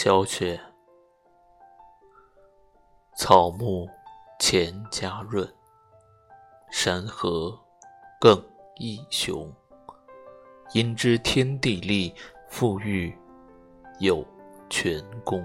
小雪草木钱家润山河更易雄。因知天地利富裕有全功。